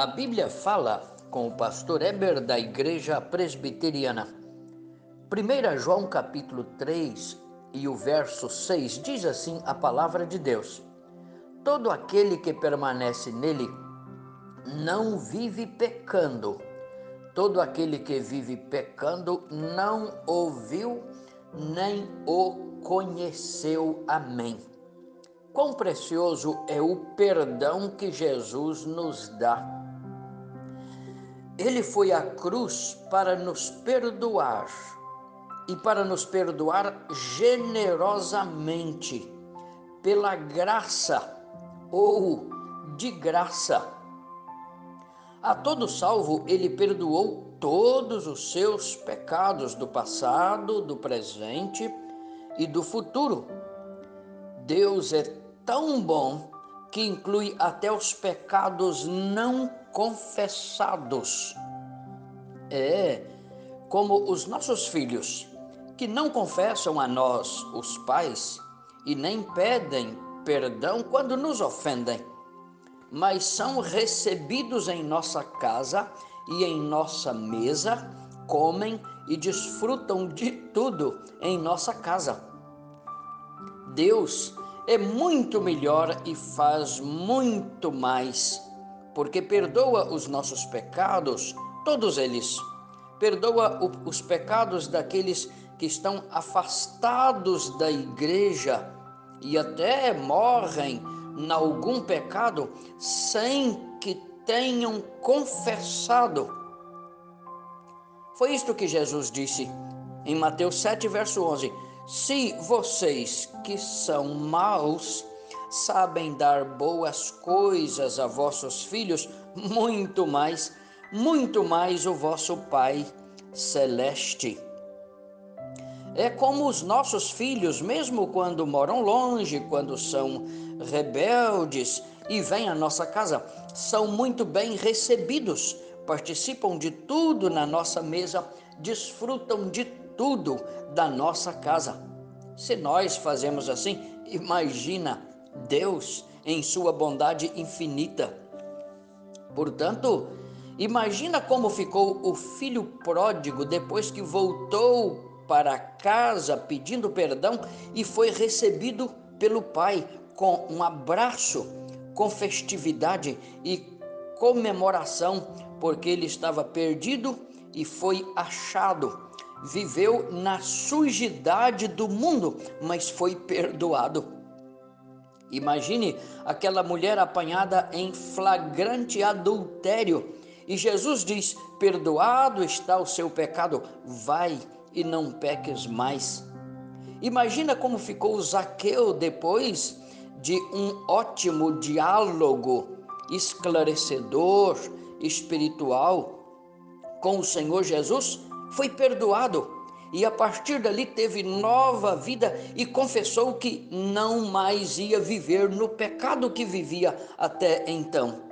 A Bíblia fala com o pastor Eber da Igreja Presbiteriana. 1 João capítulo 3 e o verso 6 diz assim a palavra de Deus: Todo aquele que permanece nele não vive pecando. Todo aquele que vive pecando não ouviu nem o conheceu. Amém. Quão precioso é o perdão que Jesus nos dá ele foi à cruz para nos perdoar e para nos perdoar generosamente, pela graça ou de graça. A todo salvo, ele perdoou todos os seus pecados do passado, do presente e do futuro. Deus é tão bom que inclui até os pecados não confessados. É como os nossos filhos, que não confessam a nós, os pais, e nem pedem perdão quando nos ofendem, mas são recebidos em nossa casa e em nossa mesa, comem e desfrutam de tudo em nossa casa. Deus é muito melhor e faz muito mais porque perdoa os nossos pecados, todos eles. Perdoa os pecados daqueles que estão afastados da igreja e até morrem em algum pecado sem que tenham confessado. Foi isto que Jesus disse em Mateus 7, verso 11: Se vocês que são maus sabem dar boas coisas a vossos filhos, muito mais, muito mais o vosso Pai celeste. É como os nossos filhos, mesmo quando moram longe, quando são rebeldes e vêm à nossa casa, são muito bem recebidos, participam de tudo na nossa mesa, desfrutam de tudo da nossa casa. Se nós fazemos assim, imagina Deus em sua bondade infinita. Portanto, imagina como ficou o filho pródigo depois que voltou para casa pedindo perdão e foi recebido pelo pai com um abraço, com festividade e comemoração, porque ele estava perdido e foi achado. Viveu na sujidade do mundo, mas foi perdoado. Imagine aquela mulher apanhada em flagrante adultério e Jesus diz: Perdoado está o seu pecado, vai e não peques mais. Imagina como ficou Zaqueu depois de um ótimo diálogo esclarecedor, espiritual com o Senhor Jesus, foi perdoado e a partir dali teve nova vida e confessou que não mais ia viver no pecado que vivia até então.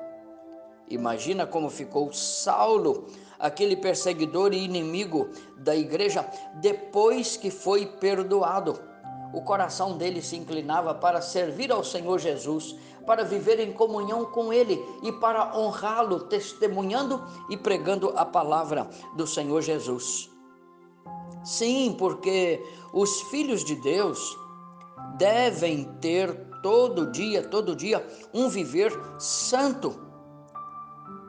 Imagina como ficou Saulo, aquele perseguidor e inimigo da igreja, depois que foi perdoado. O coração dele se inclinava para servir ao Senhor Jesus, para viver em comunhão com Ele e para honrá-lo, testemunhando e pregando a palavra do Senhor Jesus. Sim, porque os filhos de Deus devem ter todo dia, todo dia, um viver santo,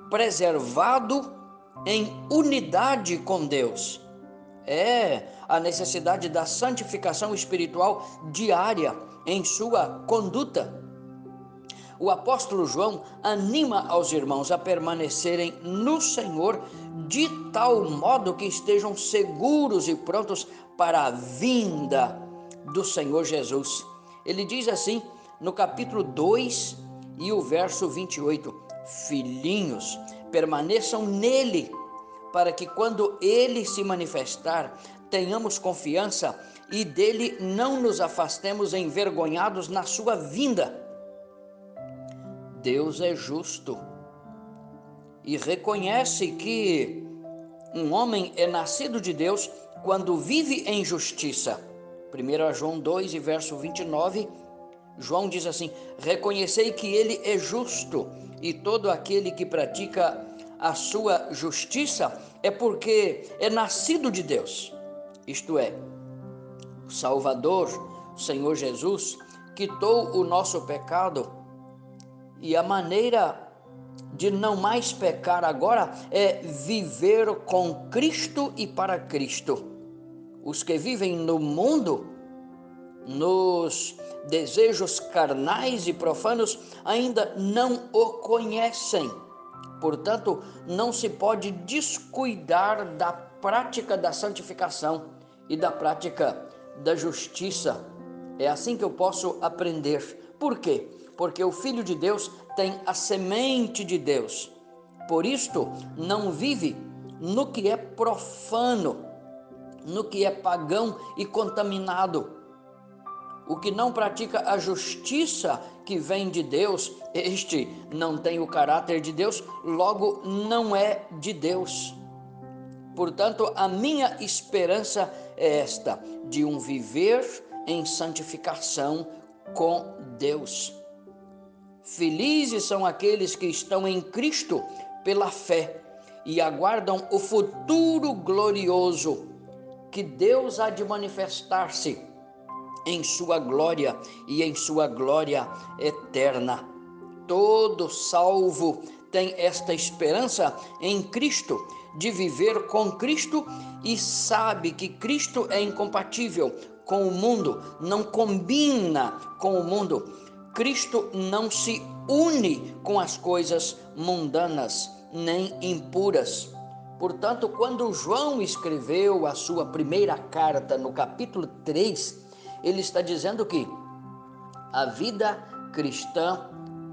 preservado em unidade com Deus. É a necessidade da santificação espiritual diária em sua conduta o apóstolo João anima aos irmãos a permanecerem no Senhor de tal modo que estejam seguros e prontos para a vinda do Senhor Jesus. Ele diz assim no capítulo 2 e o verso 28: Filhinhos, permaneçam nele, para que quando ele se manifestar, tenhamos confiança e dele não nos afastemos envergonhados na sua vinda. Deus é justo e reconhece que um homem é nascido de Deus quando vive em justiça. 1 João 2 e verso 29, João diz assim: Reconhecei que ele é justo e todo aquele que pratica a sua justiça é porque é nascido de Deus. Isto é, o Salvador, o Senhor Jesus, quitou o nosso pecado e a maneira de não mais pecar agora é viver com Cristo e para Cristo. Os que vivem no mundo, nos desejos carnais e profanos, ainda não o conhecem. Portanto, não se pode descuidar da prática da santificação e da prática da justiça. É assim que eu posso aprender. Por quê? Porque o Filho de Deus tem a semente de Deus. Por isto, não vive no que é profano, no que é pagão e contaminado. O que não pratica a justiça que vem de Deus, este não tem o caráter de Deus, logo não é de Deus. Portanto, a minha esperança é esta: de um viver em santificação com Deus. Felizes são aqueles que estão em Cristo pela fé e aguardam o futuro glorioso que Deus há de manifestar-se em sua glória e em sua glória eterna. Todo salvo tem esta esperança em Cristo, de viver com Cristo e sabe que Cristo é incompatível com o mundo, não combina com o mundo Cristo não se une com as coisas mundanas nem impuras. Portanto, quando João escreveu a sua primeira carta no capítulo 3, ele está dizendo que a vida cristã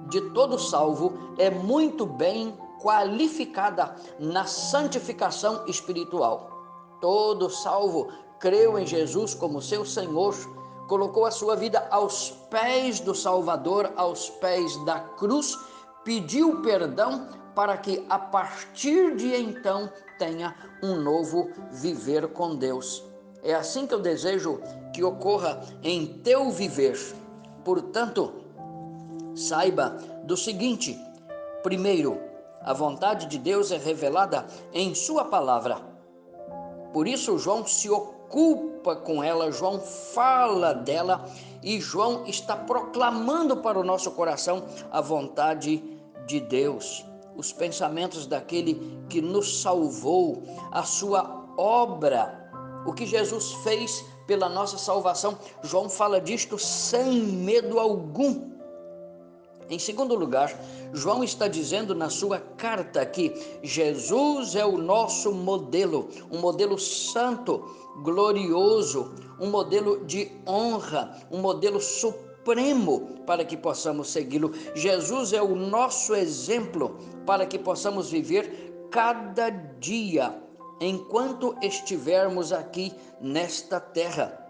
de todo salvo é muito bem qualificada na santificação espiritual. Todo salvo creu em Jesus como seu Senhor colocou a sua vida aos pés do Salvador, aos pés da cruz, pediu perdão para que a partir de então tenha um novo viver com Deus. É assim que eu desejo que ocorra em teu viver. Portanto, saiba do seguinte: primeiro, a vontade de Deus é revelada em Sua palavra. Por isso, João se ocupa com ela, João fala dela e João está proclamando para o nosso coração a vontade de Deus, os pensamentos daquele que nos salvou, a sua obra, o que Jesus fez pela nossa salvação. João fala disto sem medo algum. Em segundo lugar, João está dizendo na sua carta que Jesus é o nosso modelo, um modelo santo, glorioso, um modelo de honra, um modelo supremo para que possamos segui-lo. Jesus é o nosso exemplo para que possamos viver cada dia enquanto estivermos aqui nesta terra.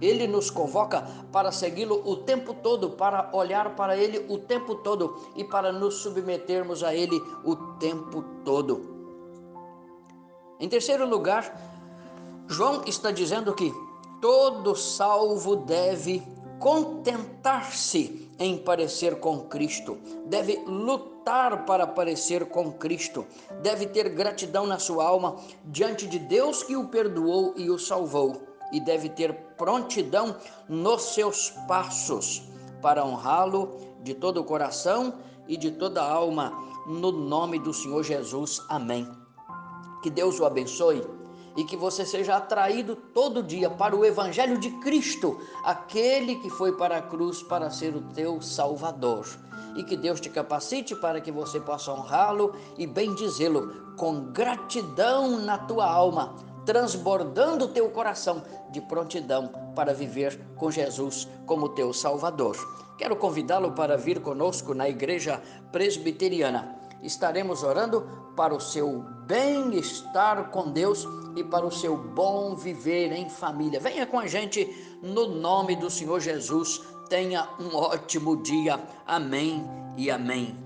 Ele nos convoca para segui-lo o tempo todo, para olhar para ele o tempo todo e para nos submetermos a ele o tempo todo. Em terceiro lugar, João está dizendo que todo salvo deve contentar-se em parecer com Cristo, deve lutar para parecer com Cristo, deve ter gratidão na sua alma diante de Deus que o perdoou e o salvou e deve ter prontidão nos seus passos para honrá-lo de todo o coração e de toda a alma, no nome do Senhor Jesus. Amém. Que Deus o abençoe e que você seja atraído todo dia para o Evangelho de Cristo, aquele que foi para a cruz para ser o teu Salvador. E que Deus te capacite para que você possa honrá-lo e bendizê-lo com gratidão na tua alma transbordando teu coração de prontidão para viver com Jesus como teu Salvador. Quero convidá-lo para vir conosco na Igreja Presbiteriana. Estaremos orando para o seu bem-estar com Deus e para o seu bom viver em família. Venha com a gente no nome do Senhor Jesus. Tenha um ótimo dia. Amém e amém.